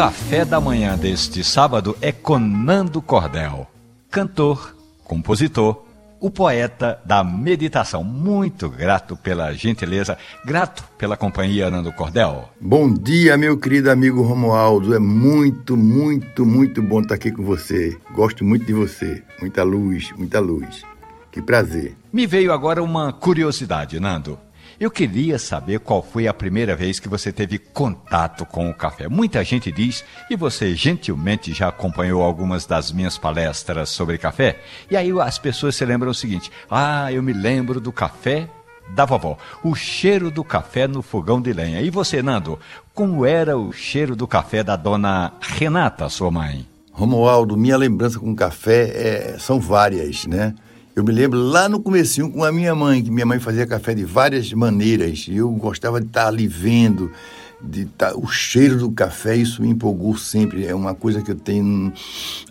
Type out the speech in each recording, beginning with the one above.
café da manhã deste sábado é com Nando Cordel, cantor, compositor, o poeta da meditação. Muito grato pela gentileza, grato pela companhia, Nando Cordel. Bom dia, meu querido amigo Romualdo. É muito, muito, muito bom estar aqui com você. Gosto muito de você. Muita luz, muita luz. Que prazer. Me veio agora uma curiosidade, Nando. Eu queria saber qual foi a primeira vez que você teve contato com o café. Muita gente diz, e você gentilmente já acompanhou algumas das minhas palestras sobre café, e aí as pessoas se lembram o seguinte: ah, eu me lembro do café da vovó, o cheiro do café no fogão de lenha. E você, Nando, como era o cheiro do café da dona Renata, sua mãe? Romualdo, minha lembrança com café é, são várias, né? Eu me lembro lá no comecinho com a minha mãe, que minha mãe fazia café de várias maneiras. E eu gostava de estar ali vendo, de estar, o cheiro do café, isso me empolgou sempre. É uma coisa que eu tenho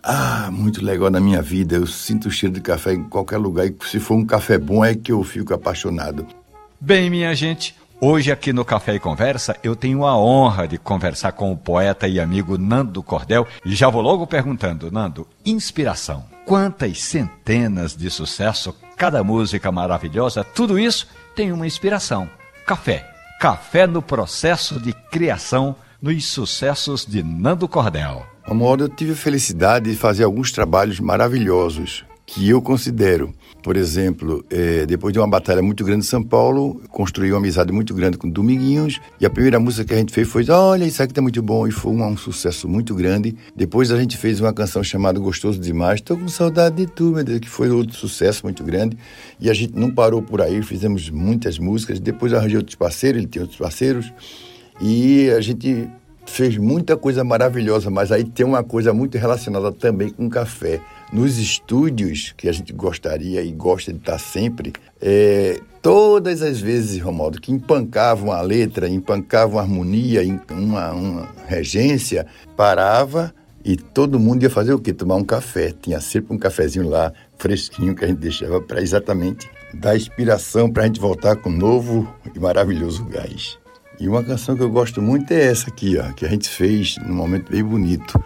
ah, muito legal na minha vida. Eu sinto o cheiro de café em qualquer lugar. E se for um café bom, é que eu fico apaixonado. Bem, minha gente, Hoje aqui no Café e Conversa eu tenho a honra de conversar com o poeta e amigo Nando Cordel e já vou logo perguntando, Nando, inspiração. Quantas centenas de sucesso, cada música maravilhosa, tudo isso tem uma inspiração. Café. Café no processo de criação nos sucessos de Nando Cordel. Amor, eu tive a felicidade de fazer alguns trabalhos maravilhosos que eu considero por exemplo, é, depois de uma batalha muito grande em São Paulo, construí uma amizade muito grande com Dominguinhos. E a primeira música que a gente fez foi: Olha, isso aqui tá muito bom. E foi um, um sucesso muito grande. Depois a gente fez uma canção chamada Gostoso Demais. Tô com saudade de tu, meu Deus, que foi outro sucesso muito grande. E a gente não parou por aí, fizemos muitas músicas. Depois arranjei outros parceiros, ele tinha outros parceiros. E a gente fez muita coisa maravilhosa, mas aí tem uma coisa muito relacionada também com café nos estúdios, que a gente gostaria e gosta de estar sempre, é, todas as vezes, Romaldo, que empancavam a letra, empancavam a harmonia, uma, uma regência, parava e todo mundo ia fazer o quê? Tomar um café. Tinha sempre um cafezinho lá, fresquinho, que a gente deixava para exatamente dar inspiração para a gente voltar com um novo e maravilhoso gás. E uma canção que eu gosto muito é essa aqui, ó, que a gente fez num momento bem bonito.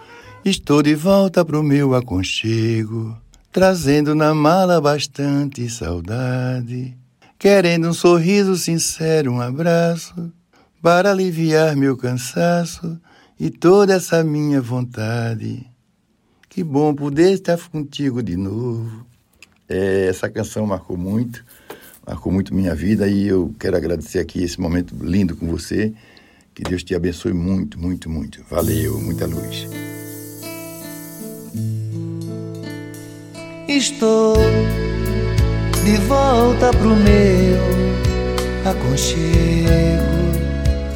Estou de volta pro meu aconchego, trazendo na mala bastante saudade, querendo um sorriso sincero, um abraço, para aliviar meu cansaço e toda essa minha vontade. Que bom poder estar contigo de novo. É, essa canção marcou muito, marcou muito minha vida e eu quero agradecer aqui esse momento lindo com você. Que Deus te abençoe muito, muito, muito. Valeu, muita luz. Estou de volta pro meu aconchego.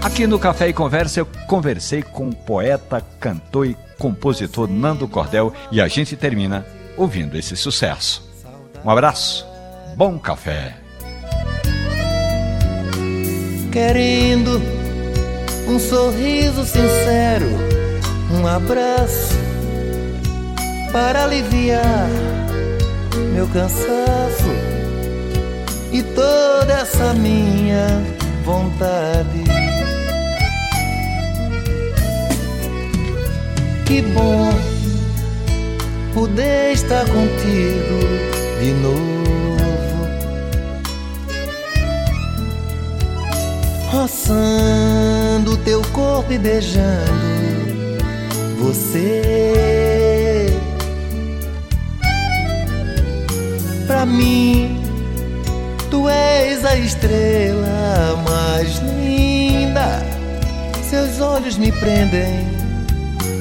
Aqui no Café e Conversa eu conversei com o poeta, cantor e compositor Nando Cordel e a gente termina ouvindo esse sucesso. Um abraço, bom café. Querendo um sorriso sincero, um abraço para aliviar meu cansaço e toda essa minha vontade. Que bom poder estar contigo de novo, roçando teu corpo e beijando você. Pra mim, tu és a estrela mais linda. Seus olhos me prendem,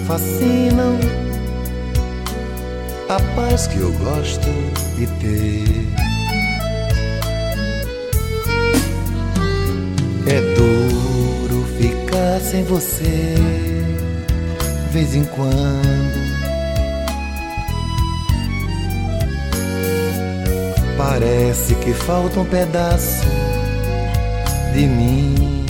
fascinam. A paz que eu gosto de ter. Sem você, vez em quando. Parece que falta um pedaço de mim.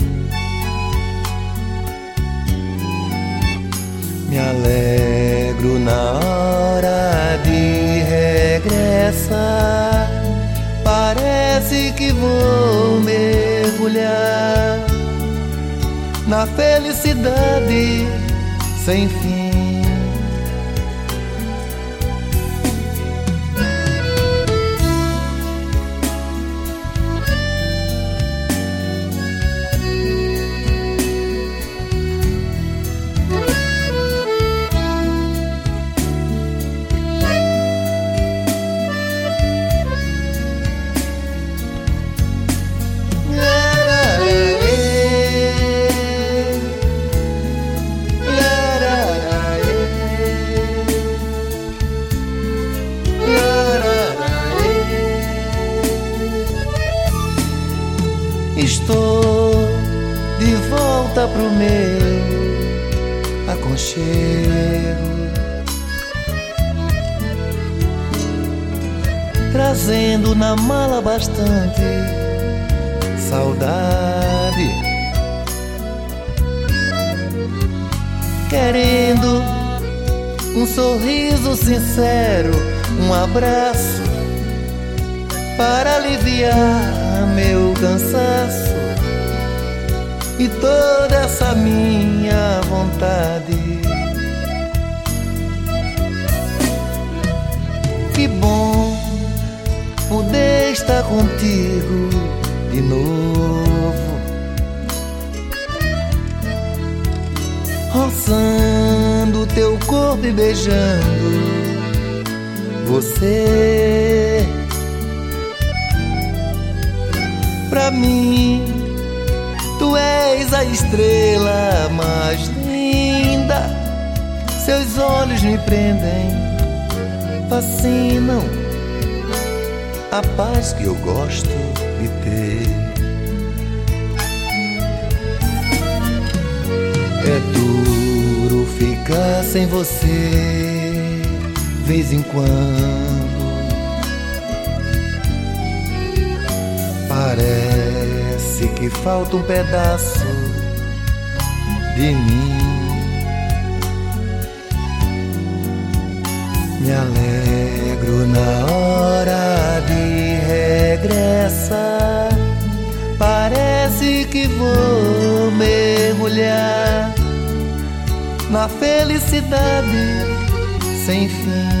Me alegro na hora de regressar. Parece que vou mergulhar na felicidade sem fim. Volta pro meu aconchego. Trazendo na mala bastante saudade. Querendo um sorriso sincero, um abraço para aliviar meu cansaço e toda essa minha vontade. Que bom poder estar contigo de novo, roçando teu corpo e beijando você pra mim. A estrela mais linda. Seus olhos me prendem, fascinam. A paz que eu gosto de ter. É duro ficar sem você, vez em quando. Falta um pedaço de mim. Me alegro na hora de regressar. Parece que vou mergulhar na felicidade sem fim.